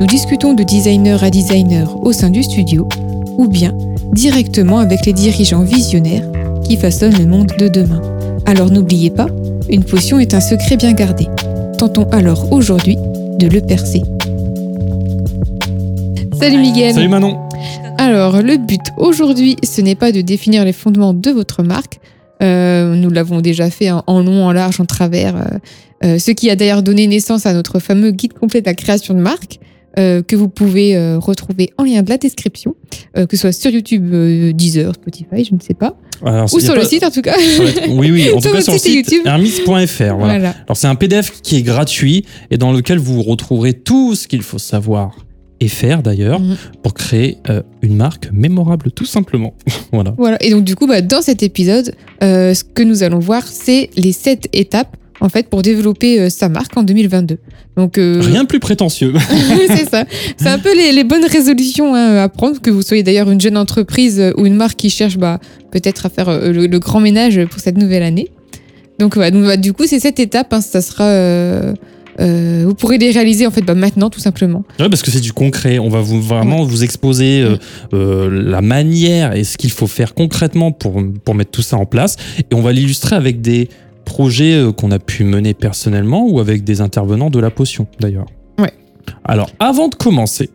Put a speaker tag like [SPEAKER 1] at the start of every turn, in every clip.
[SPEAKER 1] nous discutons de designer à designer au sein du studio ou bien directement avec les dirigeants visionnaires qui façonnent le monde de demain. Alors n'oubliez pas, une potion est un secret bien gardé. Tentons alors aujourd'hui de le percer. Salut Miguel
[SPEAKER 2] Salut Manon
[SPEAKER 1] Alors le but aujourd'hui, ce n'est pas de définir les fondements de votre marque. Euh, nous l'avons déjà fait en, en long, en large, en travers. euh, euh, ce qui a d'ailleurs donné naissance à notre fameux guide complet de la création de marque. Euh, que vous pouvez euh, retrouver en lien de la description, euh, que ce soit sur YouTube, Deezer, Spotify, je ne sais pas,
[SPEAKER 2] Alors,
[SPEAKER 1] ou sur le
[SPEAKER 2] pas-
[SPEAKER 1] site en tout cas.
[SPEAKER 2] Oui, oui, en tout cas sur le
[SPEAKER 1] site
[SPEAKER 2] hermis.fr. Voilà.
[SPEAKER 1] Voilà.
[SPEAKER 2] Alors c'est un PDF qui est gratuit et dans lequel vous retrouverez tout ce qu'il faut savoir et faire d'ailleurs
[SPEAKER 1] Mhm.
[SPEAKER 2] pour créer euh, une marque mémorable tout simplement. voilà.
[SPEAKER 1] Voilà. Et donc, du coup, bah, dans cet épisode, euh, ce que nous allons voir, c'est les sept étapes, en fait, pour développer euh, sa marque en 2022. Donc, euh,
[SPEAKER 2] Rien de plus prétentieux.
[SPEAKER 1] c'est ça. C'est un peu les, les bonnes résolutions hein, à prendre, que vous soyez d'ailleurs une jeune entreprise euh, ou une marque qui cherche bah, peut-être à faire le, le grand ménage pour cette nouvelle année. Donc, voilà. Donc, bah, du coup, c'est cette étape. hein, ça sera. euh, euh, vous pourrez les réaliser en fait bah, maintenant, tout simplement.
[SPEAKER 2] Ouais, parce que c'est du concret. On va vous, vraiment vous exposer euh, euh, la manière et ce qu'il faut faire concrètement pour, pour mettre tout ça en place. Et on va l'illustrer avec des projets euh, qu'on a pu mener personnellement ou avec des intervenants de la potion d'ailleurs.
[SPEAKER 1] Ouais.
[SPEAKER 2] Alors, avant de commencer,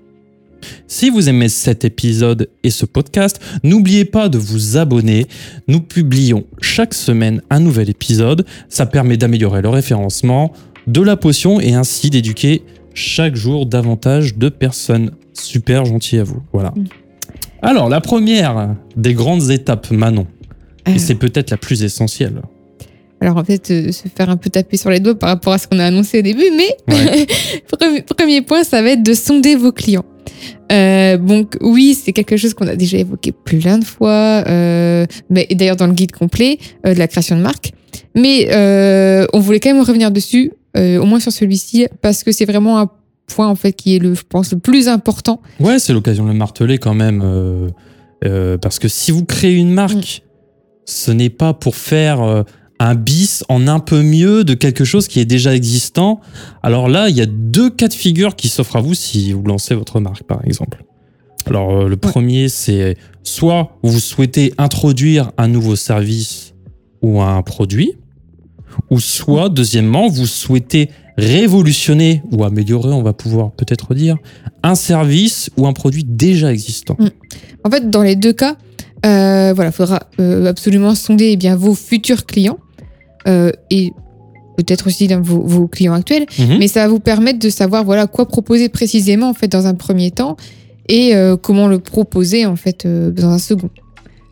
[SPEAKER 2] si vous aimez cet épisode et ce podcast, n'oubliez pas de vous abonner. Nous publions chaque semaine un nouvel épisode. Ça permet d'améliorer le référencement de la potion et ainsi d'éduquer chaque jour davantage de personnes. Super gentil à vous. Voilà.
[SPEAKER 1] Mm.
[SPEAKER 2] Alors, la première des grandes étapes, Manon,
[SPEAKER 1] Euh,
[SPEAKER 2] et c'est peut-être la plus essentielle.
[SPEAKER 1] Alors en fait, euh, se faire un peu taper sur les doigts par rapport à ce qu'on a annoncé au début, mais
[SPEAKER 2] Ouais.
[SPEAKER 1] premier, premier point, ça va être de sonder vos clients. Euh, donc oui, c'est quelque chose qu'on a déjà évoqué plein de fois, euh, mais et d'ailleurs dans le guide complet euh, de la création de marque. Mais on voulait quand même revenir dessus, au moins sur celui-ci, parce que c'est vraiment un point en fait qui est le, je pense, le plus important.
[SPEAKER 2] Ouais, c'est l'occasion de le marteler quand même. parce que si vous créez une marque, ce n'est pas pour faire un bis en un peu mieux de quelque chose qui est déjà existant. Alors là, il y a deux cas de figure qui s'offrent à vous si vous lancez votre marque, par exemple. Alors, euh, le premier, c'est soit vous souhaitez introduire un nouveau service ou un produit, ou soit, deuxièmement, vous souhaitez révolutionner ou améliorer, on va pouvoir peut-être dire, un service ou un produit déjà existant.
[SPEAKER 1] En fait, dans les deux cas, euh, voilà, faudra euh, absolument sonder eh bien vos futurs clients euh, et peut-être aussi dans vos, vos clients actuels,
[SPEAKER 2] Mhm.
[SPEAKER 1] mais ça va vous permettre de savoir voilà quoi proposer précisément en fait dans un premier temps et euh, comment le proposer en fait euh, dans un second.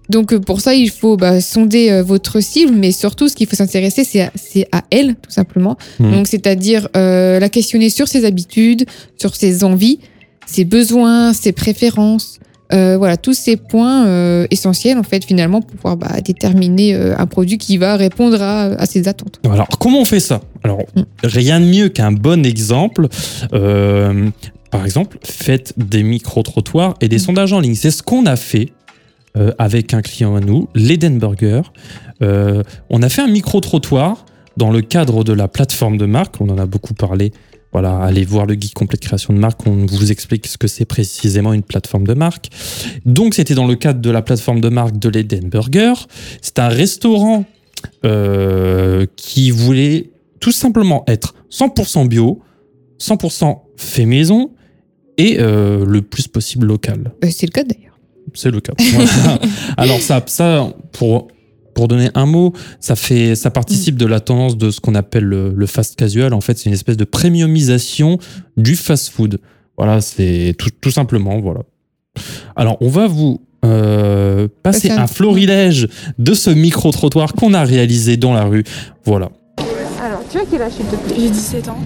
[SPEAKER 1] Donc pour ça, il faut bah, sonder euh, votre cible, mais surtout ce qu'il faut s'intéresser, c'est à, à elle tout simplement.
[SPEAKER 2] Mhm.
[SPEAKER 1] Donc c'est-à-dire la questionner sur ses habitudes, sur ses envies, ses besoins, ses préférences. Euh, voilà, tous ces points euh, essentiels, en fait, finalement, pour pouvoir bah, déterminer euh, un produit qui va répondre à, à ses attentes.
[SPEAKER 2] Alors, comment on fait ça? Alors,
[SPEAKER 1] Mm.
[SPEAKER 2] rien de mieux qu'un bon exemple. Par exemple, faites des micro-trottoirs et des
[SPEAKER 1] Mm.
[SPEAKER 2] sondages en ligne. C'est ce qu'on a fait avec un client à nous, l'Edenburger. On a fait un micro-trottoir dans le cadre de la plateforme de marque. On en a beaucoup parlé. Voilà, allez voir le guide complet de création de marque. On vous explique ce que c'est précisément une plateforme de marque. Donc, c'était dans le cadre de la plateforme de marque de l'Edenburger. C'est un restaurant euh, qui voulait tout simplement être 100% bio, 100% fait maison et euh, le plus possible local.
[SPEAKER 1] Euh, c'est le cas d'ailleurs.
[SPEAKER 2] C'est le cas. Voilà. Alors ça, ça pour pour donner un mot, ça fait, ça participe de la tendance de ce qu'on appelle le, le fast casual. En fait, c'est une espèce de premiumisation du fast food. Voilà, c'est tout, tout simplement voilà. Alors, on va vous euh, passer
[SPEAKER 1] un-
[SPEAKER 2] florilège de ce micro trottoir qu'on a réalisé dans la rue. Voilà.
[SPEAKER 1] Alors, tu as quel âge, s'il te plaît?
[SPEAKER 3] J'ai 17 ans.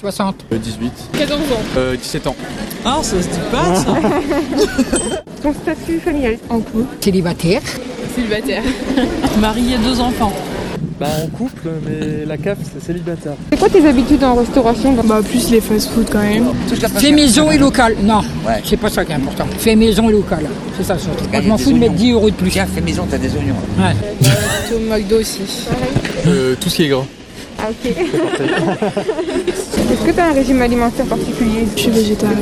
[SPEAKER 3] 60.
[SPEAKER 4] 18.
[SPEAKER 5] 14 ans.
[SPEAKER 4] Euh, 17 ans.
[SPEAKER 6] Ah, ça se dit pas, ça
[SPEAKER 7] Ton statut familial?
[SPEAKER 5] En couple.
[SPEAKER 3] Célibataire.
[SPEAKER 5] Célibataire.
[SPEAKER 6] Marié, deux enfants.
[SPEAKER 8] Bah en couple, mais la CAF c'est célibataire.
[SPEAKER 7] C'est quoi tes habitudes en restauration
[SPEAKER 5] Bah, plus les fast-food quand même.
[SPEAKER 3] Fait maison et local. Non, c'est pas ça qui est important. Fait maison et local. C'est ça surtout. Moi, je m'en fous de mettre 10 euros de plus.
[SPEAKER 9] Tiens, fais maison, t'as des oignons.
[SPEAKER 3] Ouais.
[SPEAKER 5] Plutôt McDo aussi.
[SPEAKER 4] Euh, tout ce qui est gras.
[SPEAKER 7] Ah ok. Est-ce que tu as un régime alimentaire particulier?
[SPEAKER 5] Je suis végétarienne.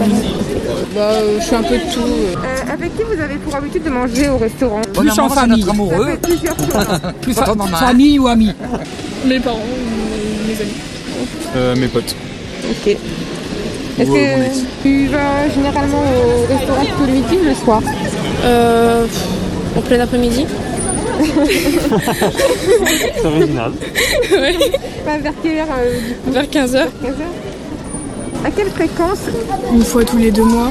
[SPEAKER 5] Bah, euh, je fais un peu de tout. euh.
[SPEAKER 7] Euh, Avec qui vous avez pour habitude de manger au restaurant?
[SPEAKER 3] Plus en famille.
[SPEAKER 9] Amoureux.
[SPEAKER 7] fait plusieurs fois.
[SPEAKER 3] Plus fa- famille ou amis?
[SPEAKER 5] Mes parents, ou mes amis.
[SPEAKER 4] Euh, mes potes.
[SPEAKER 7] Ok. Est-ce
[SPEAKER 4] euh,
[SPEAKER 7] que tu vas généralement au restaurant plutôt le midi ou le soir?
[SPEAKER 5] Euh, en plein après-midi.
[SPEAKER 8] C'est original.
[SPEAKER 7] Vers quelle heure euh, du coup
[SPEAKER 5] Vers 15h.
[SPEAKER 7] 15 heures À quelle fréquence
[SPEAKER 5] Une fois tous les deux mois.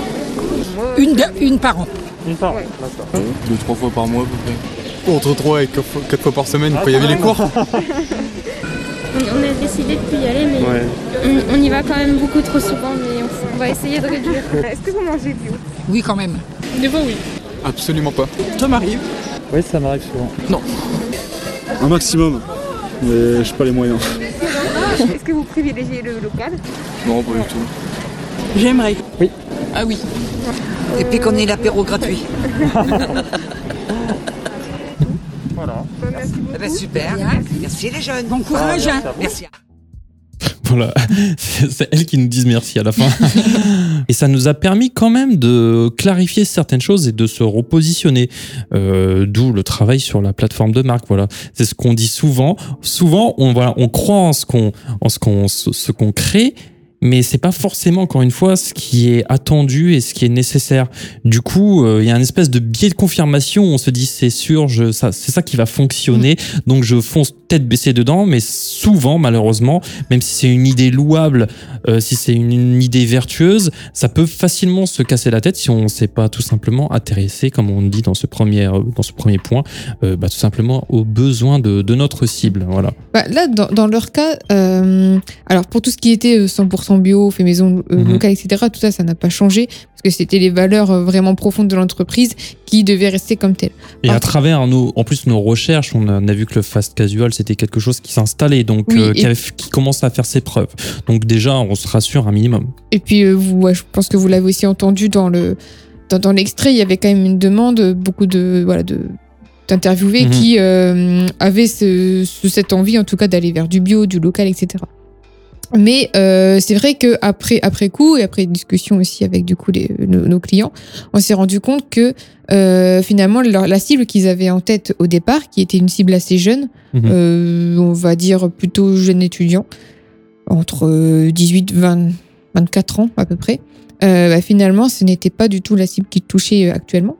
[SPEAKER 3] Une, de- une par an.
[SPEAKER 8] Une fois.
[SPEAKER 7] Ouais.
[SPEAKER 8] D'accord.
[SPEAKER 4] Deux, trois fois par mois à peu près. Entre 3 et 4 fois, quatre fois par semaine, quand il y avait les cours.
[SPEAKER 10] On on a décidé de plus y aller, mais
[SPEAKER 8] Ouais.
[SPEAKER 10] on, on y va quand même beaucoup trop souvent, mais on, on va essayer de réduire.
[SPEAKER 7] Est-ce que vous mangez bio
[SPEAKER 3] Oui, quand même.
[SPEAKER 5] Des fois, oui.
[SPEAKER 4] Absolument pas.
[SPEAKER 6] Ça m'arrive.
[SPEAKER 8] Oui, ça m'arrive souvent.
[SPEAKER 11] Un maximum, mais je pas les moyens.
[SPEAKER 7] Est-ce que vous privilégiez le local?
[SPEAKER 4] Non, pas du tout.
[SPEAKER 6] J'aimerais.
[SPEAKER 8] Oui.
[SPEAKER 6] Ah oui.
[SPEAKER 9] Et puis qu'on ait l'apéro gratuit.
[SPEAKER 8] Voilà.
[SPEAKER 7] Merci beaucoup.
[SPEAKER 9] Eh ben, super. Merci les jeunes.
[SPEAKER 3] Bon courage. hein.
[SPEAKER 9] Merci.
[SPEAKER 2] Voilà, c'est c'est elles qui nous disent merci à la fin. et ça nous a permis quand même de clarifier certaines choses et de se repositionner. Euh, D'où le travail sur la plateforme de marque. Voilà, c'est ce qu'on dit souvent. Souvent, on voilà, on croit en ce qu'on en ce qu'on ce ce qu'on crée. Mais c'est pas forcément, encore une fois, ce qui est attendu et ce qui est nécessaire. Du coup, euh, il y a une espèce de biais de confirmation. où On se dit, c'est sûr, je, ça, c'est ça qui va fonctionner. Donc, je fonce tête baissée dedans. Mais souvent, malheureusement, même si c'est une idée louable, euh, si c'est une, une idée vertueuse, ça peut facilement se casser la tête si on ne s'est pas tout simplement intéressé, comme on dit dans ce premier, euh, dans ce premier point, euh, bah, tout simplement aux besoins de, de notre cible. Voilà.
[SPEAKER 1] Bah, là, dans, dans leur cas, euh, alors pour tout ce qui était euh, 100% bio, fait maison euh,
[SPEAKER 2] Mhm.
[SPEAKER 1] locale, etc., tout ça, ça n'a pas changé parce que c'était les valeurs euh, vraiment profondes de l'entreprise qui devaient rester comme telles.
[SPEAKER 2] Et à travers nos, en plus nos recherches, on a, on a vu que le fast casual c'était quelque chose qui s'installait, donc
[SPEAKER 1] Oui,
[SPEAKER 2] euh, qui, avait- qui commence à faire ses preuves. Donc déjà, on se rassure un minimum.
[SPEAKER 1] Et puis, vous, ouais, je pense que vous l'avez aussi entendu dans le dans, dans l'extrait, il y avait quand même une demande, beaucoup de voilà de d'interviewés
[SPEAKER 2] Mhm.
[SPEAKER 1] qui euh, avaient ce, ce- cette envie, en tout cas, d'aller vers du bio, du local, etc. Mais euh, c'est vrai que après après coup et après discussion aussi avec du coup les, nos, nos clients, on s'est rendu compte que euh, finalement leur- la cible qu'ils avaient en tête au départ, qui était une cible assez jeune,
[SPEAKER 2] Mhm.
[SPEAKER 1] euh, on va dire plutôt jeune étudiant, entre euh, 18 20 24 ans à peu près, bah, finalement ce n'était pas du tout la cible qui touchait actuellement.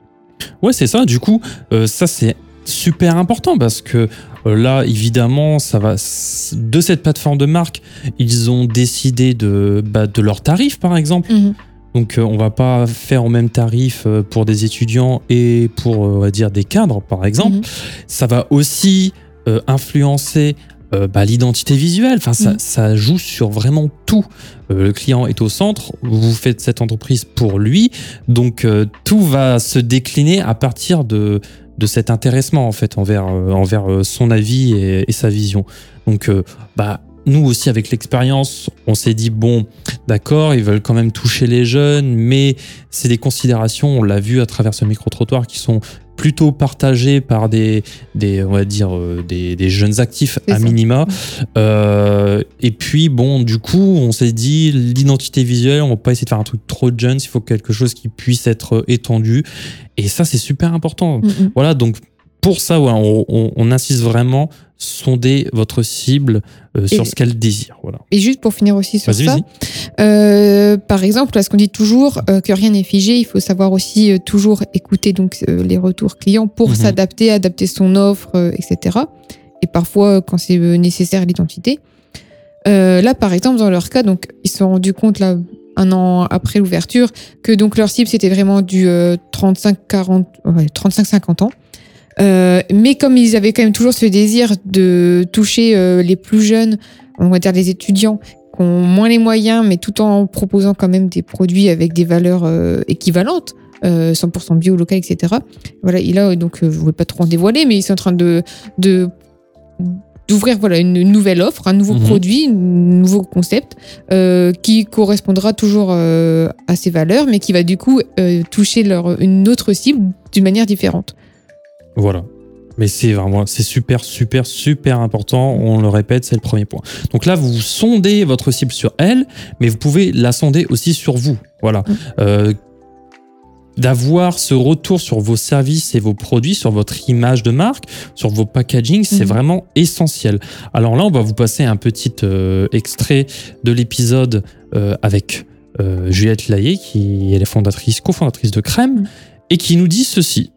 [SPEAKER 2] Ouais, c'est ça. Du coup, ça c'est super important parce que euh, là, évidemment, ça va de cette plateforme de marque, ils ont décidé de bah, de leurs tarifs, par exemple. Donc, euh, on va pas faire au même tarif euh, pour des étudiants et pour, on va dire, des cadres, par exemple.
[SPEAKER 1] Mhm.
[SPEAKER 2] Ça va aussi euh, influencer euh, bah, l'identité visuelle. Enfin, ça,
[SPEAKER 1] Mhm.
[SPEAKER 2] ça joue sur vraiment tout. Euh, le client est au centre. Vous faites cette entreprise pour lui. Donc, euh, tout va se décliner à partir de, de cet intéressement, en fait, envers, euh, envers euh, son avis et, et sa vision. Donc, euh, bah, nous aussi, avec l'expérience, on s'est dit, bon, d'accord, ils veulent quand même toucher les jeunes, mais c'est des considérations, on l'a vu à travers ce micro-trottoir, qui sont plutôt partagées par des, des on va dire, euh, des, des jeunes actifs à minima. Euh, et puis, bon, du coup, on s'est dit, l'identité visuelle, on va pas essayer de faire un truc trop jeune, il faut quelque chose qui puisse être étendu. Et ça, c'est super important.
[SPEAKER 1] Mhm.
[SPEAKER 2] Voilà, donc pour ça, on, on- on insiste vraiment, sonder votre cible euh, sur ce qu'elle désire. Voilà.
[SPEAKER 1] Et juste pour finir aussi sur ça, euh, par exemple, parce qu'on dit toujours euh, que rien n'est figé, il faut savoir aussi euh, toujours écouter donc les retours clients pour
[SPEAKER 2] Mhm.
[SPEAKER 1] s'adapter, adapter son offre, etc. Et parfois, quand c'est nécessaire, l'identité. Là, par exemple, dans leur cas, donc ils se sont rendus compte là un an après l'ouverture que donc leur cible c'était vraiment du 35-40, ouais, 35-50 ans. Euh, mais comme ils avaient quand même toujours ce désir de toucher euh, les plus jeunes, on va dire les étudiants, qui ont moins les moyens, mais tout en proposant quand même des produits avec des valeurs euh, équivalentes. euh, 100% bio, local, etc. Voilà, il a donc, je ne vais pas trop en dévoiler, mais ils sont en train de, de d'ouvrir voilà une, nouvelle offre, un nouveau
[SPEAKER 2] Mhm.
[SPEAKER 1] produit, un nouveau concept euh, qui correspondra toujours euh, à ces valeurs, mais qui va du coup euh, toucher leur, une autre cible d'une manière différente.
[SPEAKER 2] Voilà. Mais c'est vraiment, c'est super, super, super important. On le répète, c'est le premier point. Donc là, vous sondez votre cible sur elle, mais vous pouvez la sonder aussi sur vous. Voilà. Euh, D'avoir ce retour sur vos services et vos produits, sur votre image de marque, sur vos packaging, c'est
[SPEAKER 1] Mhm.
[SPEAKER 2] vraiment essentiel. Alors là, on va vous passer un petit euh, extrait de l'épisode euh, avec euh, Juliette Laillé, qui est la fondatrice, cofondatrice de Crème, et qui nous dit ceci.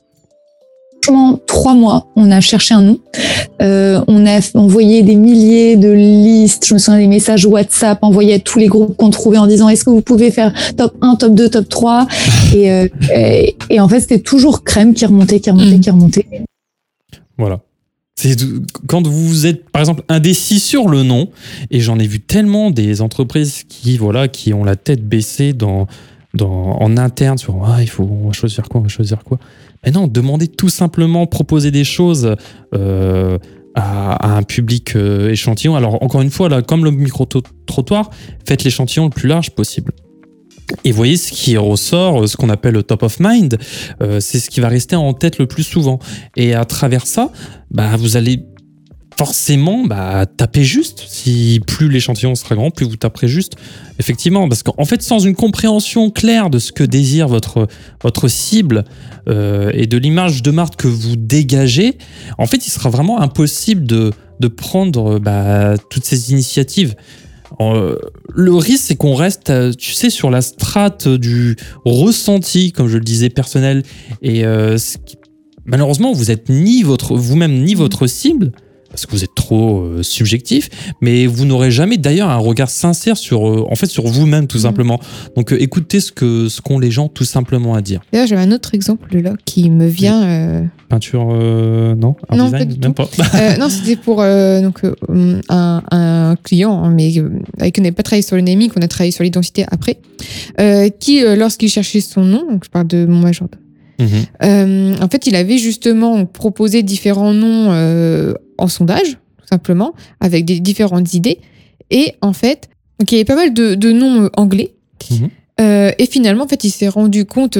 [SPEAKER 12] Franchement, trois mois, on a cherché un nom. Euh, on a envoyé des milliers de listes. Je me souviens des messages WhatsApp envoyés à tous les groupes qu'on trouvait en disant est-ce que vous pouvez faire top 1, top 2, top 3 et, euh, et, et en fait, c'était toujours crème qui remontait, qui remontait, qui remontait.
[SPEAKER 2] Voilà. C'est quand vous êtes par exemple indécis sur le nom et j'en ai vu tellement des entreprises qui voilà qui ont la tête baissée dans dans en interne sur ah il faut on va choisir quoi on va choisir quoi mais non demandez tout simplement proposer des choses euh, à, un public euh, échantillon. Alors encore une fois là comme le micro trottoir faites l'échantillon le plus large possible. Et voyez ce qui ressort, ce qu'on appelle le top of mind, euh, c'est ce qui va rester en tête le plus souvent. Et à travers ça, bah, vous allez forcément bah, taper juste. Si plus l'échantillon sera grand, plus vous taperez juste. Effectivement, parce qu'en fait, sans une compréhension claire de ce que désire votre, votre cible euh, et de l'image de marque que vous dégagez, en fait, il sera vraiment impossible de, de prendre bah, toutes ces initiatives. Le risque, c'est qu'on reste, euh, tu sais, sur la strate du ressenti, comme je le disais, personnel. Et euh, malheureusement, vous êtes ni votre vous-même ni votre cible parce que vous êtes trop euh, subjectif, mais vous n'aurez jamais d'ailleurs un regard sincère sur, euh, en fait, sur vous-même tout simplement. Donc euh, écoutez ce que ce qu'ont les gens tout simplement à dire.
[SPEAKER 1] D'ailleurs, j'avais un autre exemple là qui me vient.
[SPEAKER 2] Peinture, non, art
[SPEAKER 1] Non,
[SPEAKER 2] design,
[SPEAKER 1] pas du
[SPEAKER 2] même pas.
[SPEAKER 1] Non, c'était pour donc, un, un client, hein, mais avec qui on n'avait pas travaillé sur le naming, on a travaillé sur l'identité après, qui, lorsqu'il cherchait son nom, donc je parle de mon major, Euh, en fait, il avait justement proposé différents noms euh, en sondage, tout simplement, avec des différentes idées. Et en fait, donc il y avait pas mal de, de noms euh, anglais.
[SPEAKER 2] Mhm.
[SPEAKER 1] Euh, et finalement, en fait, il s'est rendu compte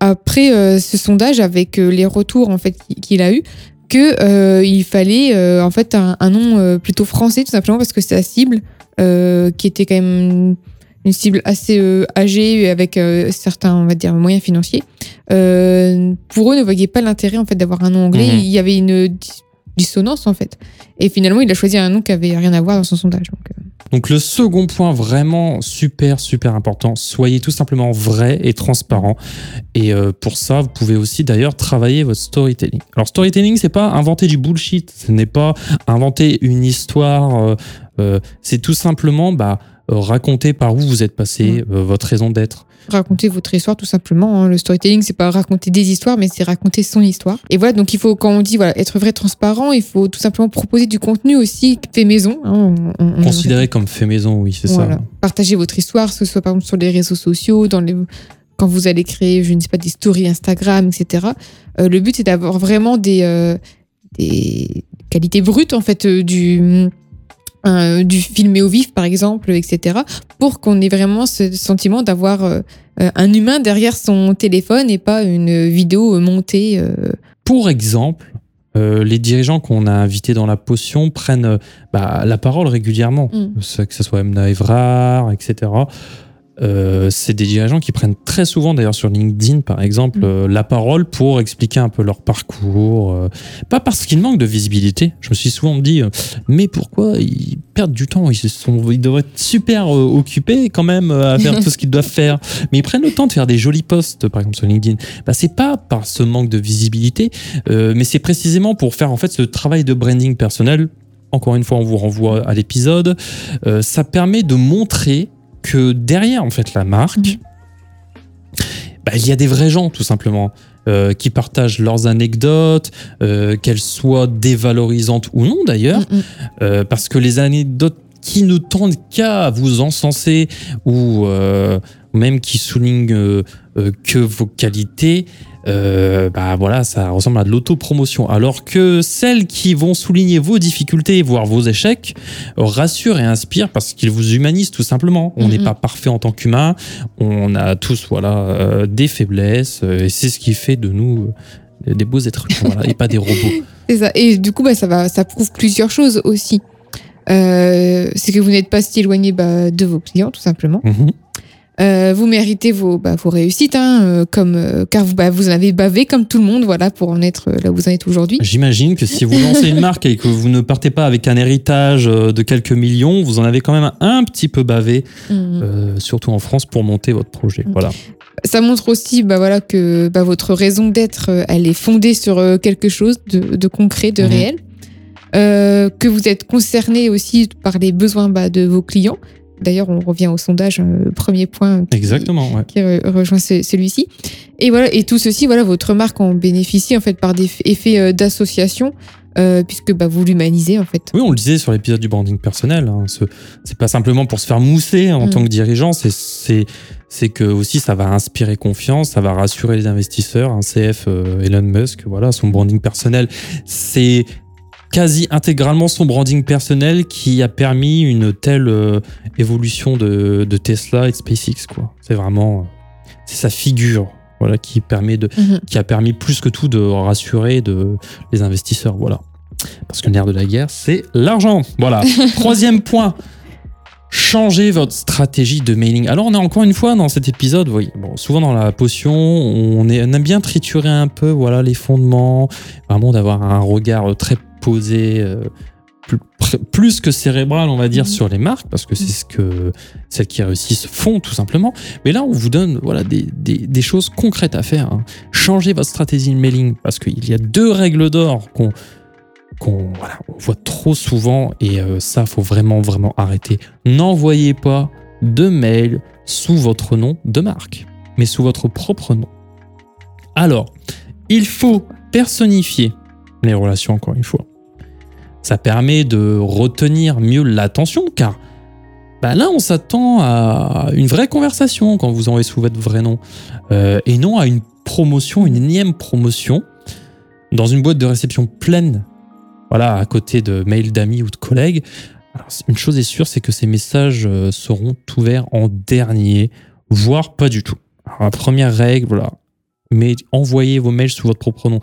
[SPEAKER 1] après ce sondage, avec les retours en fait qu'il- a eu, que il fallait en fait un, un nom plutôt français, tout simplement parce que sa cible, qui était quand même une cible assez âgée avec certains, on va dire, moyens financiers, euh, pour eux ne voyaient pas l'intérêt en fait d'avoir un nom anglais.
[SPEAKER 2] Mhm.
[SPEAKER 1] Il y avait une dis- dissonance en fait. Et finalement, il a choisi un nom qui avait rien à voir dans son sondage. Donc, euh,
[SPEAKER 2] Donc le second point vraiment super super important, soyez tout simplement vrai et transparent. Et euh, pour ça, vous pouvez aussi d'ailleurs travailler votre storytelling. Alors storytelling, c'est pas inventer du bullshit, ce n'est pas inventer une histoire. c'est tout simplement bah, raconter par où vous êtes passé, euh, votre raison d'être.
[SPEAKER 1] Raconter votre histoire tout simplement. hein. Le storytelling, c'est pas raconter des histoires, mais c'est raconter son histoire. Et voilà, donc il faut, quand on dit voilà, être vrai, transparent, il faut tout simplement proposer du contenu aussi fait maison. hein. On- on- on-
[SPEAKER 2] Considéré comme fait maison, oui, c'est
[SPEAKER 1] Voilà.
[SPEAKER 2] ça.
[SPEAKER 1] Partager votre histoire, que ce soit par exemple sur les réseaux sociaux, dans les quand vous allez créer, je ne sais pas, des stories Instagram, etc. Euh, le but, c'est d'avoir vraiment des, euh, des qualités brutes, en fait, euh, du, euh, du filmé au vif, par exemple, etc. Pour qu'on ait vraiment ce sentiment d'avoir euh, euh, un humain derrière son téléphone et pas une vidéo montée. euh.
[SPEAKER 2] Pour exemple, les dirigeants qu'on a invités dans la potion prennent bah, la parole régulièrement,
[SPEAKER 1] Mm.
[SPEAKER 2] Que ce soit Emna Evrard, etc. Euh, c'est des dirigeants qui prennent très souvent, d'ailleurs sur LinkedIn par exemple,
[SPEAKER 1] Mm.
[SPEAKER 2] euh, la parole pour expliquer un peu leur parcours. euh, pas parce qu'ils manquent de visibilité. Je me suis souvent dit, euh, mais pourquoi ils perdent du temps? Ils, sont, ils devraient être super euh, occupés quand même à faire tout ce qu'ils doivent faire. Mais ils prennent le temps de faire des jolis posts, par exemple sur LinkedIn. Bah, c'est pas par ce manque de visibilité, euh, mais c'est précisément pour faire en fait ce travail de branding personnel. Encore une fois, on vous renvoie à l'épisode. Euh, ça permet de montrer que derrière en fait la marque, bah, il y a des vrais gens tout simplement euh, qui partagent leurs anecdotes, euh, qu'elles soient dévalorisantes ou non d'ailleurs,
[SPEAKER 1] mm.
[SPEAKER 2] euh, parce que les anecdotes qui ne tendent qu'à vous encenser ou même qui soulignent que vos qualités, euh, bah voilà, ça ressemble à de l'autopromotion. Alors que celles qui vont souligner vos difficultés, voire vos échecs, rassurent et inspirent parce qu'ils vous humanisent tout simplement. On n'est
[SPEAKER 1] Mhm.
[SPEAKER 2] pas parfait en tant qu'humain, on a tous voilà euh, des faiblesses euh, et c'est ce qui fait de nous euh, des beaux êtres humains, voilà, et pas des robots.
[SPEAKER 1] C'est ça. Et du coup, bah, ça, va, ça prouve plusieurs choses aussi. Euh, c'est que vous n'êtes pas si éloigné bah, de vos clients, tout simplement.
[SPEAKER 2] Mhm.
[SPEAKER 1] Euh, vous méritez vos, bah, vos réussites, hein, euh, comme, euh, car vous, bah, vous en avez bavé comme tout le monde, voilà, pour en être là où vous en êtes aujourd'hui.
[SPEAKER 2] J'imagine que si vous lancez une marque et que vous ne partez pas avec un héritage de quelques millions, vous en avez quand même un petit peu bavé, euh, surtout en France, pour monter votre projet. Voilà.
[SPEAKER 1] Ça montre aussi bah, voilà, que bah, votre raison d'être, elle est fondée sur quelque chose de, de concret, de
[SPEAKER 2] Mhm.
[SPEAKER 1] réel. Euh, que vous êtes concerné aussi par les besoins bah, de vos clients. D'ailleurs, on revient au sondage, euh, premier point qui,
[SPEAKER 2] Exactement, ouais.
[SPEAKER 1] qui re- rejoint ce- celui-ci. Et voilà, et tout ceci, voilà, votre marque en bénéficie en fait par des effets euh, d'association, euh, puisque bah, vous l'humanisez en fait.
[SPEAKER 2] Oui, on le disait sur l'épisode du branding personnel. hein, ce- c'est pas simplement pour se faire mousser en
[SPEAKER 1] Mm.
[SPEAKER 2] tant que dirigeant, c'est c'est c'est que aussi ça va inspirer confiance, ça va rassurer les investisseurs. Un CF euh, Elon Musk, voilà, son branding personnel, c'est quasi intégralement son branding personnel qui a permis une telle euh, évolution de, de Tesla et de SpaceX. Quoi. C'est vraiment euh, c'est sa figure. Voilà, qui permet de,
[SPEAKER 1] Mhm.
[SPEAKER 2] qui a permis plus que tout de rassurer de, les investisseurs. Voilà. Parce que le nerf de la guerre, c'est l'argent. Voilà. Troisième point. Changez votre stratégie de mailing. Alors, on est encore une fois dans cet épisode, bon, souvent dans la potion, on, est, on aime bien triturer un peu voilà, les fondements, vraiment d'avoir un regard très posé, euh, plus, que cérébral, on va dire,
[SPEAKER 1] Mhm.
[SPEAKER 2] sur les marques, parce que c'est ce que celles qui réussissent font, tout simplement. Mais là, on vous donne voilà, des, des- des choses concrètes à faire. hein. Changez votre stratégie de mailing, parce qu'il y a deux règles d'or qu'on qu'on voilà, on voit trop souvent et euh, ça faut vraiment vraiment arrêter. N'envoyez pas de mail sous votre nom de marque, mais sous votre propre nom. Alors, il faut personnifier les relations encore une fois. Ça permet de retenir mieux l'attention car bah là on s'attend à une vraie conversation quand vous envoyez sous votre vrai nom euh, et non à une promotion, une énième promotion dans une boîte de réception pleine voilà, à côté de mails d'amis ou de collègues. Une chose est sûre, c'est que ces messages euh, seront ouverts en dernier, voire pas du tout. La première règle, voilà, mais envoyez vos mails sous votre propre nom.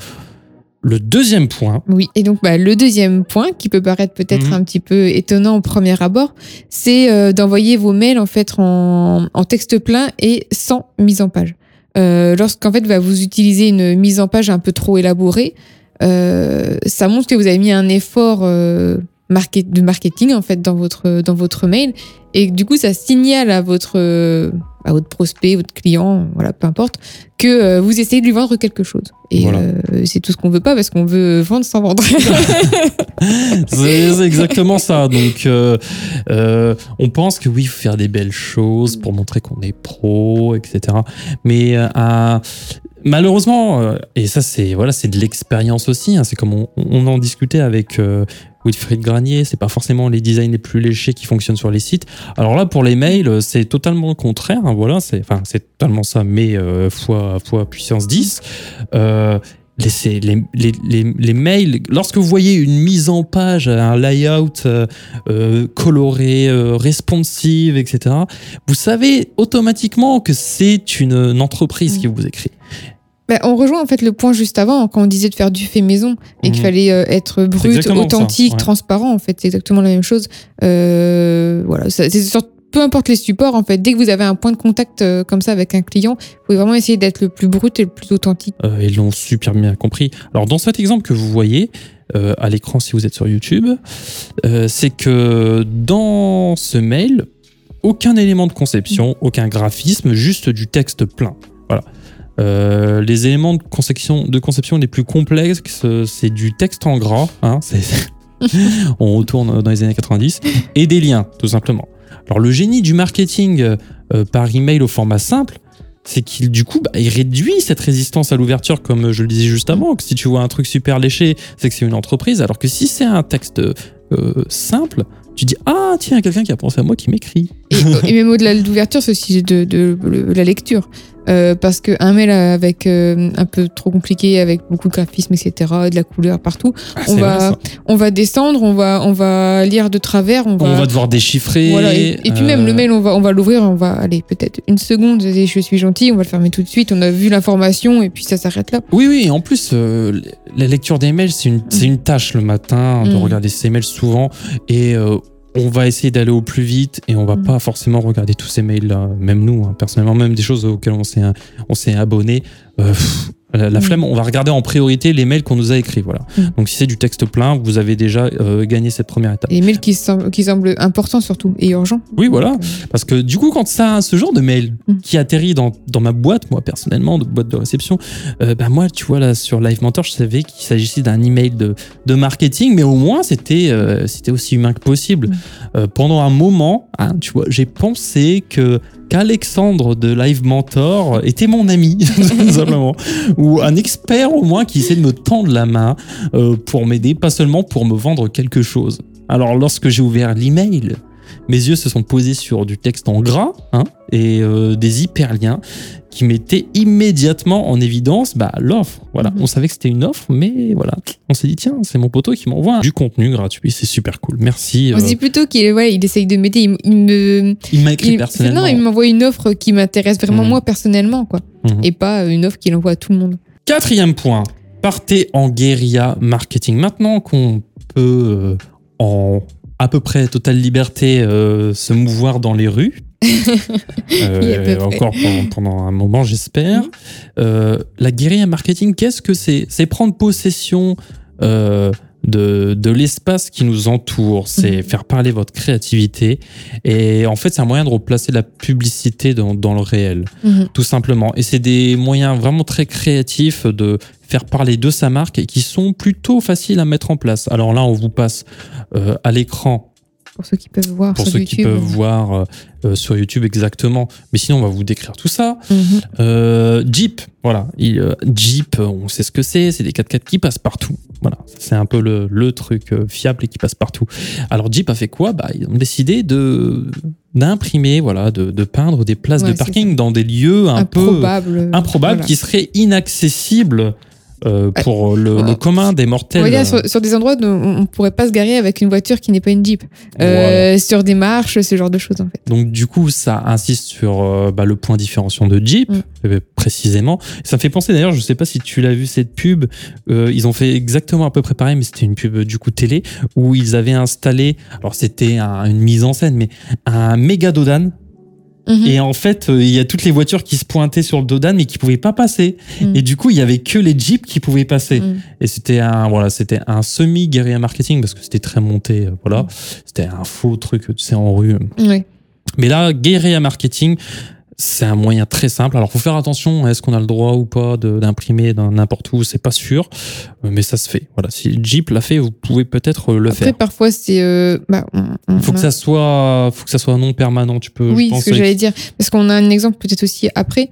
[SPEAKER 2] Le deuxième point,
[SPEAKER 1] Oui, et donc bah, le deuxième point, qui peut paraître peut-être
[SPEAKER 2] Mhm.
[SPEAKER 1] un petit peu étonnant au premier abord, c'est euh, d'envoyer vos mails en fait en, en texte plein et sans mise en page. Euh, Lorsqu'en fait bah, vous utilisez une mise en page un peu trop élaborée, euh, ça montre que vous avez mis un effort euh, market- de marketing en fait dans votre dans votre mail et du coup ça signale à votre euh, à votre prospect, votre client, voilà peu importe, que euh, vous essayez de lui vendre quelque chose. Et
[SPEAKER 2] Voilà.
[SPEAKER 1] euh, c'est tout ce qu'on veut pas parce qu'on veut vendre sans vendre.
[SPEAKER 2] c'est exactement ça. Donc, euh, euh, on pense que oui, il faut faire des belles choses pour montrer qu'on est pro, etc. Mais à- malheureusement, euh, et ça c'est voilà, c'est de l'expérience aussi. hein, c'est comme on, en discutait avec euh, Wilfried Granier. C'est pas forcément les designs les plus léchés qui fonctionnent sur les sites. Alors là, pour les mails, euh, c'est totalement le contraire. hein, voilà, c'est enfin c'est totalement ça, mais euh, fois fois puissance 10. Euh, Laissez les, les, les, les mails, lorsque vous voyez une mise en page, un layout euh, euh, coloré, euh, responsive, etc., vous savez automatiquement que c'est une, une entreprise qui vous écrit.
[SPEAKER 1] Bah, on rejoint en fait le point juste avant quand on disait de faire du fait maison et qu'il
[SPEAKER 2] Mhm.
[SPEAKER 1] fallait euh, être brut,
[SPEAKER 2] ça,
[SPEAKER 1] authentique,
[SPEAKER 2] ouais.
[SPEAKER 1] transparent. En fait, c'est exactement la même chose. Voilà, c'est sur- peu importe les supports. En fait, dès que vous avez un point de contact euh, comme ça avec un client, vous pouvez vraiment essayer d'être le plus brut et le plus authentique.
[SPEAKER 2] Euh, ils l'ont super bien compris. Alors, dans cet exemple que vous voyez euh, à l'écran si vous êtes sur YouTube, c'est que dans ce mail, aucun élément de conception, aucun graphisme, juste du texte plein. Voilà. Les éléments de conception, de conception les plus complexes, c'est du texte en gras. hein, on retourne dans les années 90 et des liens, tout simplement. Alors le génie du marketing euh, euh, par email au format simple, c'est qu'il du coup, bah, il réduit cette résistance à l'ouverture, comme je le disais juste avant. Que si tu vois un truc super léché, c'est que c'est une entreprise, alors que si c'est un texte euh, simple, tu dis ah tiens, quelqu'un qui a pensé à moi qui m'écrit.
[SPEAKER 1] Et, et même au-delà c'est aussi de la lecture. Euh, parce qu'un mail avec euh, un peu trop compliqué, avec beaucoup de graphisme, etc., de la couleur partout,
[SPEAKER 2] Ah,
[SPEAKER 1] on, va,
[SPEAKER 2] vrai,
[SPEAKER 1] on va descendre, on va, on va lire de travers, on va,
[SPEAKER 2] On va devoir déchiffrer.
[SPEAKER 1] Voilà, et, et puis même
[SPEAKER 2] euh,
[SPEAKER 1] le mail, on va, on va l'ouvrir, on va aller peut-être une seconde, et je suis gentil, on va le fermer tout de suite, on a vu l'information et puis ça s'arrête là.
[SPEAKER 2] Oui, oui, en plus, euh, la lecture des mails, c'est une, c'est une tâche le matin de
[SPEAKER 1] Mm.
[SPEAKER 2] regarder ces mails souvent. Et euh, on va essayer d'aller au plus vite et on va
[SPEAKER 1] Mm.
[SPEAKER 2] pas forcément regarder tous ces mails-là. Même nous, hein, personnellement, même des choses auxquelles on s'est, on s'est abonné. euh, pff, la, la
[SPEAKER 1] Mm.
[SPEAKER 2] flemme, on va regarder en priorité les mails qu'on nous a écrits. Voilà.
[SPEAKER 1] Mm.
[SPEAKER 2] Donc, si c'est du texte plein, vous avez déjà euh, gagné cette première étape.
[SPEAKER 1] Les mails qui, semblent- qui semblent importants surtout et urgents.
[SPEAKER 2] Oui, voilà. Parce que du coup, quand ça, ce genre de mail
[SPEAKER 1] Mm.
[SPEAKER 2] qui atterrit dans, dans ma boîte, moi personnellement, de boîte de réception, euh, bah, moi, tu vois, là, sur Live Mentor, je savais qu'il s'agissait d'un email de, de marketing, mais au moins, c'était euh, c'était aussi humain que possible.
[SPEAKER 1] Mm.
[SPEAKER 2] Euh, pendant un moment, hein, tu vois, j'ai pensé que qu'Alexandre de Live Mentor était mon ami, ou un expert au moins qui essaie de me tendre la main euh, pour m'aider, pas seulement pour me vendre quelque chose. Alors, lorsque j'ai ouvert l'email, mes yeux se sont posés sur du texte en gras hein, et euh, des hyperliens qui mettaient immédiatement en évidence bah, l'offre. Voilà,
[SPEAKER 1] Mhm.
[SPEAKER 2] on savait que c'était une offre, mais voilà, on s'est dit tiens, c'est mon poteau qui m'envoie du contenu gratuit, c'est super cool. Merci.
[SPEAKER 1] On
[SPEAKER 2] euh,
[SPEAKER 1] se dit plutôt qu'il ouais, il essaye de m'aider, il, il me.
[SPEAKER 2] il m'a écrit
[SPEAKER 1] il-
[SPEAKER 2] personnellement.
[SPEAKER 1] Non, il m'envoie une offre qui m'intéresse vraiment
[SPEAKER 2] Mhm.
[SPEAKER 1] moi personnellement, quoi.
[SPEAKER 2] Mhm.
[SPEAKER 1] Et pas une offre qu'il envoie à tout le monde.
[SPEAKER 2] Quatrième point, partez en guérilla marketing. Maintenant qu'on peut euh, en à peu près totale liberté euh, se mouvoir dans les rues, euh, encore pendant, pendant un moment j'espère, euh, la guérilla marketing, qu'est-ce que c'est? C'est prendre possession euh, de, de l'espace qui nous entoure, c'est
[SPEAKER 1] Mhm.
[SPEAKER 2] faire parler votre créativité et en fait c'est un moyen de replacer la publicité dans, dans le réel
[SPEAKER 1] Mhm.
[SPEAKER 2] tout simplement. Et c'est des moyens vraiment très créatifs de faire parler de sa marque et qui sont plutôt faciles à mettre en place. Alors là, on vous passe euh, à l'écran
[SPEAKER 1] Pour ceux qui peuvent voir
[SPEAKER 2] pour
[SPEAKER 1] sur
[SPEAKER 2] ceux
[SPEAKER 1] YouTube.
[SPEAKER 2] qui peuvent voir euh, euh, sur YouTube exactement. Mais sinon, on va vous décrire tout ça.
[SPEAKER 1] Mhm.
[SPEAKER 2] Euh, Jeep, voilà. Il, euh, Jeep, on sait ce que c'est. C'est des 4x4 qui passent partout. Voilà, c'est un peu le, le truc euh, fiable et qui passe partout. Alors Jeep a fait quoi? Bah, Ils ont décidé de d'imprimer, voilà, de, de peindre des places
[SPEAKER 1] Ouais,
[SPEAKER 2] de parking dans des lieux un peu
[SPEAKER 1] Improbable.
[SPEAKER 2] improbables
[SPEAKER 1] Voilà.
[SPEAKER 2] qui seraient inaccessibles euh, pour le, le commun des
[SPEAKER 1] On
[SPEAKER 2] mortels.
[SPEAKER 1] sur, sur des endroits où on ne pourrait pas se garer avec une voiture qui n'est pas une Jeep. Euh, Sur des marches, ce genre de choses en fait.
[SPEAKER 2] Donc du coup, ça insiste sur euh, bah, le point différenciant de Jeep,
[SPEAKER 1] Mm.
[SPEAKER 2] euh, précisément. Ça me fait penser d'ailleurs, je sais pas si tu l'as vu cette pub, euh, ils ont fait exactement à peu près pareil, mais c'était une pub euh, du coup télé, où ils avaient installé, alors c'était un- une mise en scène, mais un méga dodan.
[SPEAKER 1] Mhm.
[SPEAKER 2] Et en fait, euh, il y a toutes les voitures qui se pointaient sur le dodan, mais qui pouvaient pas passer.
[SPEAKER 1] Mm.
[SPEAKER 2] Et du coup, il y avait que les Jeeps qui pouvaient passer.
[SPEAKER 1] Mm.
[SPEAKER 2] Et c'était un voilà, c'était un semi guerrier marketing parce que c'était très monté, euh, voilà. C'était un faux truc, tu sais, en rue.
[SPEAKER 1] Ouais.
[SPEAKER 2] Mais là, guérilla marketing, c'est un moyen très simple. Alors, faut faire attention. Est-ce qu'on a le droit ou pas d'imprimer n'importe où C'est pas sûr, Euh, mais ça se fait. Voilà, si Jeep l'a fait, vous pouvez peut-être euh, le
[SPEAKER 1] Après,
[SPEAKER 2] faire.
[SPEAKER 1] parfois, c'est. euh, bah,
[SPEAKER 2] faut que ça soit, faut que ça soit non permanent. Tu peux.
[SPEAKER 1] Oui, ce que j'allais dire. Parce qu'on a un exemple peut-être aussi après,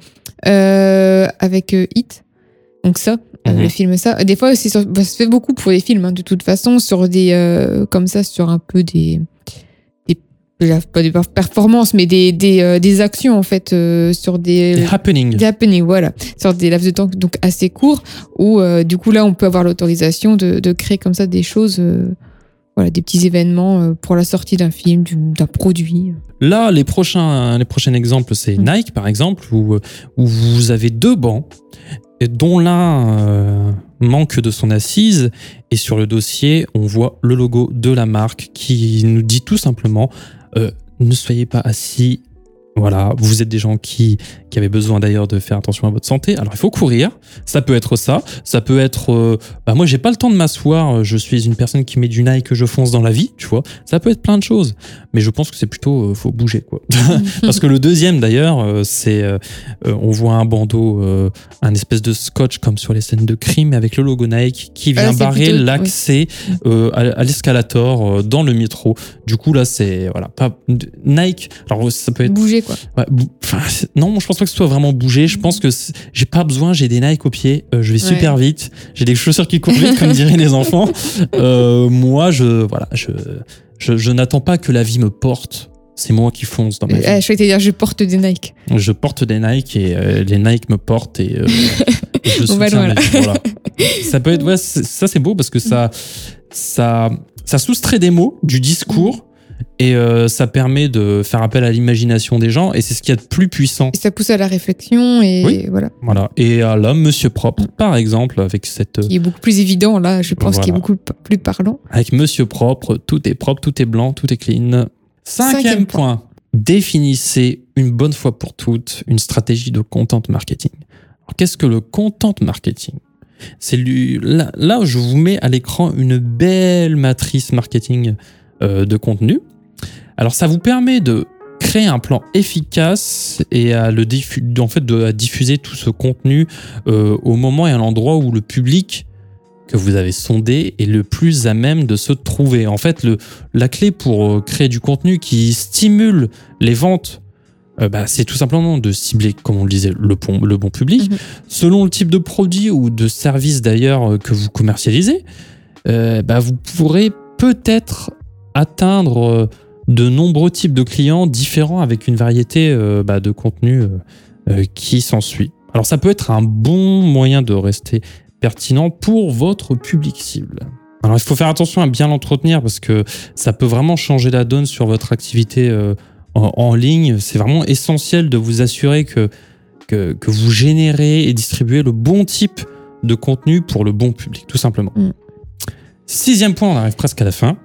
[SPEAKER 1] euh, avec euh, Hit. Donc ça, euh,
[SPEAKER 2] Mhm.
[SPEAKER 1] le film ça. Des fois, c'est sur- bah, ça se fait beaucoup pour les films, hein, de toute façon, sur des... euh, comme ça, sur un peu des... pas des performances, mais des, des, euh, des actions, en fait, euh, sur des...
[SPEAKER 2] Des happenings.
[SPEAKER 1] Des happenings, voilà. Sur des laps de temps donc assez courts, où euh, du coup, là, on peut avoir l'autorisation de, de créer comme ça des choses... voilà, des petits événements pour la sortie d'un film, du- d'un produit.
[SPEAKER 2] Là, les prochains, les prochains exemples, c'est
[SPEAKER 1] Mm.
[SPEAKER 2] Nike, par exemple, où, où vous avez deux bancs, et dont l'un manque de son assise, et sur le dossier, on voit le logo de la marque qui nous dit tout simplement ne soyez pas assis. Voilà, vous êtes des gens qui, qui avaient besoin d'ailleurs de faire attention à votre santé. Alors il faut courir, ça peut être ça, ça peut être, euh, bah moi j'ai pas le temps de m'asseoir, je suis une personne qui met du Nike que je fonce dans la vie, tu vois. Ça peut être plein de choses, mais je pense que c'est plutôt, euh, faut bouger quoi. Parce que le deuxième d'ailleurs, euh, c'est, on voit un bandeau, un espèce de scotch comme sur les scènes de crime avec le logo Nike qui vient
[SPEAKER 1] Ah, c'est
[SPEAKER 2] barrer l'accès à, à l'escalator dans le métro. Du coup là c'est voilà pas Nike. Alors ça peut être
[SPEAKER 1] Bouger quoi.
[SPEAKER 2] Enfin, non, je pense pas que ce soit vraiment bouger. Je pense que j'ai pas besoin. J'ai des Nike au pied. euh, je vais
[SPEAKER 1] Ouais.
[SPEAKER 2] super vite. J'ai des chaussures qui courent vite, comme diraient les enfants. Euh, moi, je voilà, je je, je n'attends pas que la vie me porte. C'est moi qui fonce dans ma vie.
[SPEAKER 1] Eh, je vais te dire, je porte des Nike.
[SPEAKER 2] Je porte des Nike et euh, les Nike me portent et euh, je
[SPEAKER 1] On va
[SPEAKER 2] soutiens
[SPEAKER 1] loin,
[SPEAKER 2] ma
[SPEAKER 1] là.
[SPEAKER 2] vie, voilà. Ça peut être ouais, c'est- ça c'est beau parce que ça ça ça soustrait des mots du discours et euh, ça permet de faire appel à l'imagination des gens et c'est ce qu'il y a de plus puissant.
[SPEAKER 1] Et ça pousse à la réflexion et
[SPEAKER 2] Oui.
[SPEAKER 1] voilà.
[SPEAKER 2] Voilà. Et à l'homme, Monsieur Propre, par exemple, avec cette,
[SPEAKER 1] Qui est beaucoup plus évident là, je pense, qui est
[SPEAKER 2] Voilà.
[SPEAKER 1] beaucoup plus parlant.
[SPEAKER 2] avec Monsieur Propre, tout est propre, tout est blanc, tout est clean. Cinquième,
[SPEAKER 1] Cinquième
[SPEAKER 2] point. Définissez une bonne fois pour toutes une stratégie de content marketing. Alors, qu'est-ce que le content marketing? C'est là, là, je vous mets à l'écran une belle matrice marketing de contenu. Alors, ça vous permet de créer un plan efficace et à le diffu- en fait de à diffuser tout ce contenu euh, au moment et à l'endroit où le public que vous avez sondé est le plus à même de se trouver. En fait, le, la clé pour euh, créer du contenu qui stimule les ventes, euh, bah, c'est tout simplement de cibler, comme on le disait, le bon, le bon public,
[SPEAKER 1] Mhm.
[SPEAKER 2] selon le type de produit ou de service d'ailleurs euh, que vous commercialisez. euh, bah, vous pourrez peut-être atteindre euh, de nombreux types de clients différents avec une variété euh, bah, de contenus euh, qui s'ensuit. Alors ça peut être un bon moyen de rester pertinent pour votre public cible. Alors il faut faire attention à bien l'entretenir parce que ça peut vraiment changer la donne sur votre activité euh, en, en ligne. C'est vraiment essentiel de vous assurer que, que, que vous générez et distribuez le bon type de contenu pour le bon public, tout simplement.
[SPEAKER 1] Mm.
[SPEAKER 2] Sixième point, on arrive presque à la fin.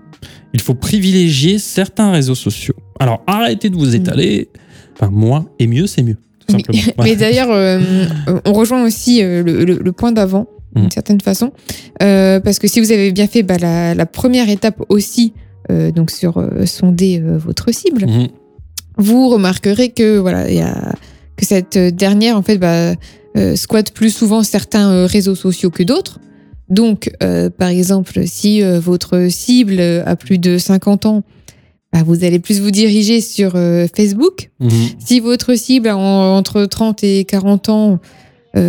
[SPEAKER 2] Il faut privilégier certains réseaux sociaux. Alors arrêtez de vous étaler. Enfin, moins et mieux, c'est mieux. Tout simplement.
[SPEAKER 1] Mais d'ailleurs, euh, on rejoint aussi euh, le, le- le point d'avant, d'une
[SPEAKER 2] Mm.
[SPEAKER 1] certaine façon, Euh, parce que si vous avez bien fait bah, la, la première étape aussi, euh, donc sur sonder votre cible,
[SPEAKER 2] Mhm.
[SPEAKER 1] vous remarquerez que voilà, il y a que cette dernière en fait bah, squatte plus souvent certains réseaux sociaux que d'autres. Donc, euh, par exemple, si euh, votre cible a plus de 50 ans, bah, vous allez plus vous diriger sur euh, Facebook.
[SPEAKER 2] Mhm.
[SPEAKER 1] Si votre cible a en- entre 30 et 40 ans, bon,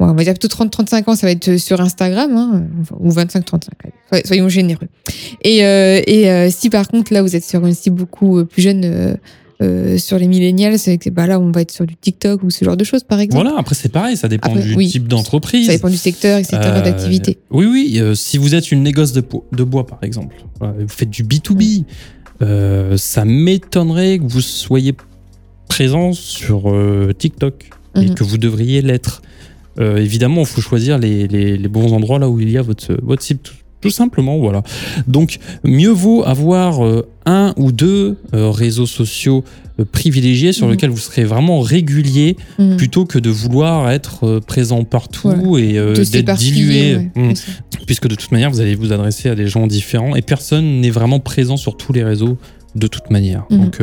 [SPEAKER 1] on va dire plutôt 30-35 ans, ça va être sur Instagram, hein, ou 25-35, allez, soy- soyons généreux. Et, et si par contre, là, vous êtes sur une cible beaucoup plus jeune, euh, sur les millennials, c'est que bah, là, on va être sur du TikTok ou ce genre de choses, par exemple.
[SPEAKER 2] Voilà, après c'est pareil, ça dépend
[SPEAKER 1] Après,
[SPEAKER 2] du
[SPEAKER 1] oui.
[SPEAKER 2] type d'entreprise.
[SPEAKER 1] Ça dépend du secteur, etc.,
[SPEAKER 2] Euh,
[SPEAKER 1] d'activité.
[SPEAKER 2] Oui, oui. euh, si vous êtes une négoce de, bois, par exemple, voilà, vous faites du B2B, euh, ça m'étonnerait que vous soyez présent sur TikTok et
[SPEAKER 1] Mhm.
[SPEAKER 2] que vous devriez l'être. Évidemment, il faut choisir les, les- les bons endroits là où il y a votre, votre cible. Tout, simplement, voilà. Donc, mieux vaut avoir euh, un ou deux euh, réseaux sociaux euh, privilégiés sur
[SPEAKER 1] Mhm.
[SPEAKER 2] lesquels vous serez vraiment régulier
[SPEAKER 1] Mhm.
[SPEAKER 2] plutôt que de vouloir être présent partout
[SPEAKER 1] Voilà.
[SPEAKER 2] et d'être dilué.
[SPEAKER 1] ouais, ça.
[SPEAKER 2] Puisque de toute manière, vous allez vous adresser à des gens différents et personne n'est vraiment présent sur tous les réseaux de toute manière.
[SPEAKER 1] Mhm.
[SPEAKER 2] Donc,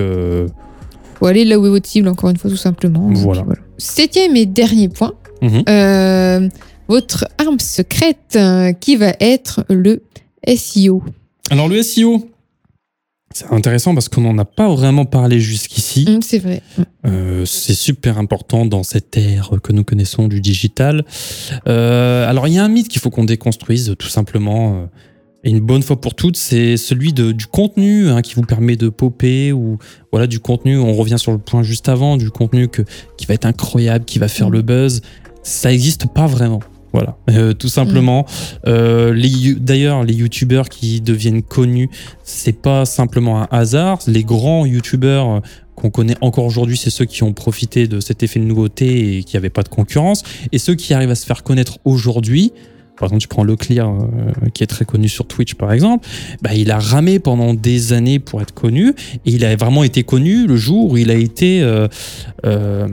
[SPEAKER 1] Faut aller là où est votre cible, encore une fois, tout simplement. Donc,
[SPEAKER 2] Voilà.
[SPEAKER 1] Septième et dernier point,
[SPEAKER 2] Mhm.
[SPEAKER 1] euh, votre arme secrète euh, qui va être le SEO.
[SPEAKER 2] alors le SEO, c'est intéressant parce qu'on n'en a pas vraiment parlé jusqu'ici.
[SPEAKER 1] Hum, c'est vrai. Hum.
[SPEAKER 2] Euh, c'est super important dans cette ère que nous connaissons du digital. Euh, alors, il y a un mythe qu'il faut qu'on déconstruise, tout simplement. Et une bonne fois pour toutes, c'est celui de, du contenu hein, qui vous permet de popper ou voilà du contenu. On revient sur le point juste avant, du contenu que, qui va être incroyable, qui va faire le buzz. Ça n'existe pas vraiment. Voilà, Euh, tout simplement. Euh, D'ailleurs, les youtubeurs qui deviennent connus, c'est pas simplement un hasard. Les grands youtubeurs euh, qu'on connaît encore aujourd'hui, c'est ceux qui ont profité de cet effet de nouveauté et qui n'avaient pas de concurrence. Et ceux qui arrivent à se faire connaître aujourd'hui, par exemple, tu prends Leclerc, euh, qui est très connu sur Twitch, par exemple, bah, il a ramé pendant des années pour être connu, et il a vraiment été connu le jour où il a été euh, euh,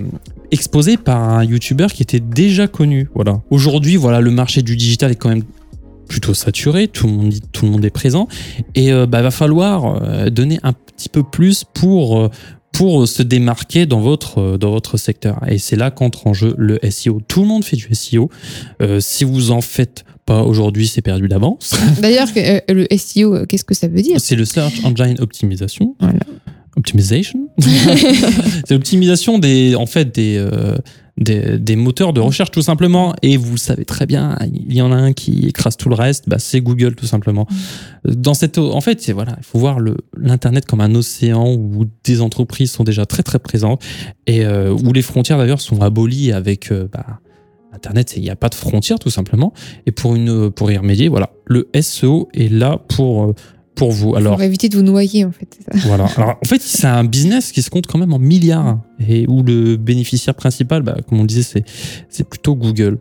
[SPEAKER 2] exposé par un YouTuber qui était déjà connu. Voilà. Aujourd'hui, voilà, le marché du digital est quand même plutôt saturé, tout le monde, tout le monde est présent, et euh, bah, va falloir euh, donner un petit peu plus pour euh, pour se démarquer dans votre, euh, dans votre secteur. Et c'est là qu'entre en jeu le SEO. Tout le monde fait du SEO. Si vous en faites pas aujourd'hui, c'est perdu d'avance.
[SPEAKER 1] D'ailleurs, le SEO, qu'est-ce que ça veut dire?
[SPEAKER 2] C'est le Search Engine Optimization.
[SPEAKER 1] Voilà.
[SPEAKER 2] Optimization C'est l'optimisation des, en fait, des, euh, des, des moteurs de recherche tout simplement. Et vous savez très bien, il y en a un qui écrase tout le reste, bah, c'est Google tout simplement. Dans cette, en fait, c'est voilà, il faut voir l'internet comme un océan où des entreprises sont déjà très très présentes et euh, où les frontières d'ailleurs sont abolies avec euh, bah, Internet. Il n'y a pas de frontières tout simplement. Et pour une, pour y remédier, voilà, le SEO est là pour euh, pour vous. Alors
[SPEAKER 1] Pour éviter de vous noyer, en fait. ça.
[SPEAKER 2] voilà. Alors, en fait, c'est un business qui se compte quand même en milliards et où le bénéficiaire principal, bah, comme on le disait, c'est, plutôt Google.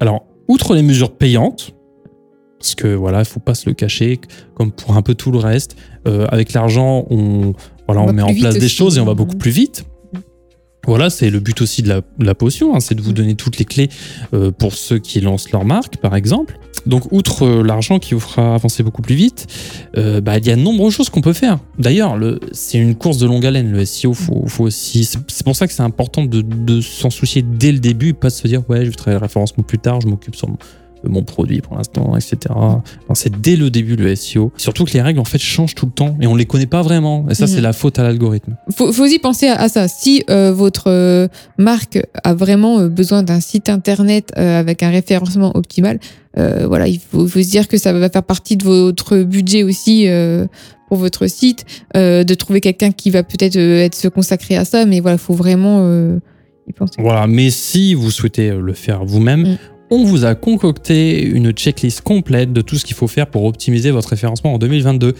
[SPEAKER 2] Alors, outre les mesures payantes, parce que voilà, il faut pas se le cacher, comme pour un peu tout le reste, euh, avec l'argent, on, voilà,
[SPEAKER 1] On
[SPEAKER 2] met en place des choses et on va beaucoup plus vite. Voilà, c'est le but aussi de la, de la potion, hein, c'est de vous donner toutes les clés euh, pour ceux qui lancent leur marque, par exemple. Donc, outre euh, l'argent qui vous fera avancer beaucoup plus vite, euh, bah, il y a de nombreuses choses qu'on peut faire. D'ailleurs, le- c'est une course de longue haleine, le SEO. Faut, aussi, c'est pour ça que c'est important de, s'en soucier dès le début, pas de se dire, ouais, je vais travailler le référencement plus tard, je m'occupe sur mon, produit pour l'instant, etc. C'est dès le début le SEO. Surtout que les règles, en fait, changent tout le temps et on les connaît pas vraiment. Et ça,
[SPEAKER 1] Mhm.
[SPEAKER 2] c'est la faute à l'algorithme.
[SPEAKER 1] faut, faut y penser à, à ça. Si euh, votre euh, marque a vraiment euh, besoin d'un site internet euh, avec un référencement optimal, euh, voilà, il faut, faut se dire que ça va faire partie de votre budget aussi pour votre site, de trouver quelqu'un qui va peut-être être se consacrer à ça, mais voilà, faut vraiment y penser.
[SPEAKER 2] Voilà, mais si vous souhaitez le faire vous-même,
[SPEAKER 1] Mm.
[SPEAKER 2] On vous a concocté une checklist complète de tout ce qu'il faut faire pour optimiser votre référencement en 2022.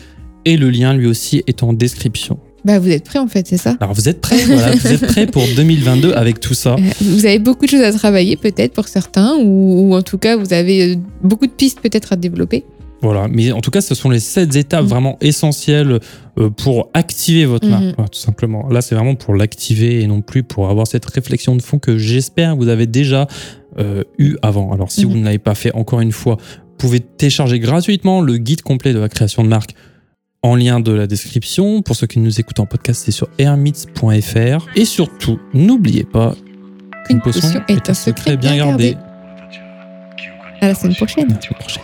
[SPEAKER 2] Et le lien, lui aussi, est en description.
[SPEAKER 1] Bah, vous êtes prêts en fait, c'est ça?
[SPEAKER 2] Alors, vous êtes prêts voilà, Vous êtes prêts pour 2022 avec tout ça
[SPEAKER 1] Euh, Vous avez beaucoup de choses à travailler peut-être pour certains, ou, ou en tout cas, vous avez euh, beaucoup de pistes peut-être à développer.
[SPEAKER 2] Voilà, mais en tout cas, ce sont les sept étapes
[SPEAKER 1] Mm.
[SPEAKER 2] vraiment essentielles euh, pour activer votre
[SPEAKER 1] Mhm.
[SPEAKER 2] marque, voilà, tout simplement. Là, c'est vraiment pour l'activer et non plus pour avoir cette réflexion de fond que j'espère vous avez déjà euh, eu avant. Alors, si
[SPEAKER 1] Mhm.
[SPEAKER 2] vous ne l'avez pas fait, encore une fois, vous pouvez télécharger gratuitement le guide complet de la création de marque en lien de la description. Pour ceux qui nous écoutent en podcast, c'est sur hermits.fr. Et surtout, n'oubliez pas qu'une
[SPEAKER 1] Une
[SPEAKER 2] potion
[SPEAKER 1] potion
[SPEAKER 2] est un secret bien gardé.
[SPEAKER 1] À la semaine prochaine.
[SPEAKER 2] À la semaine prochaine.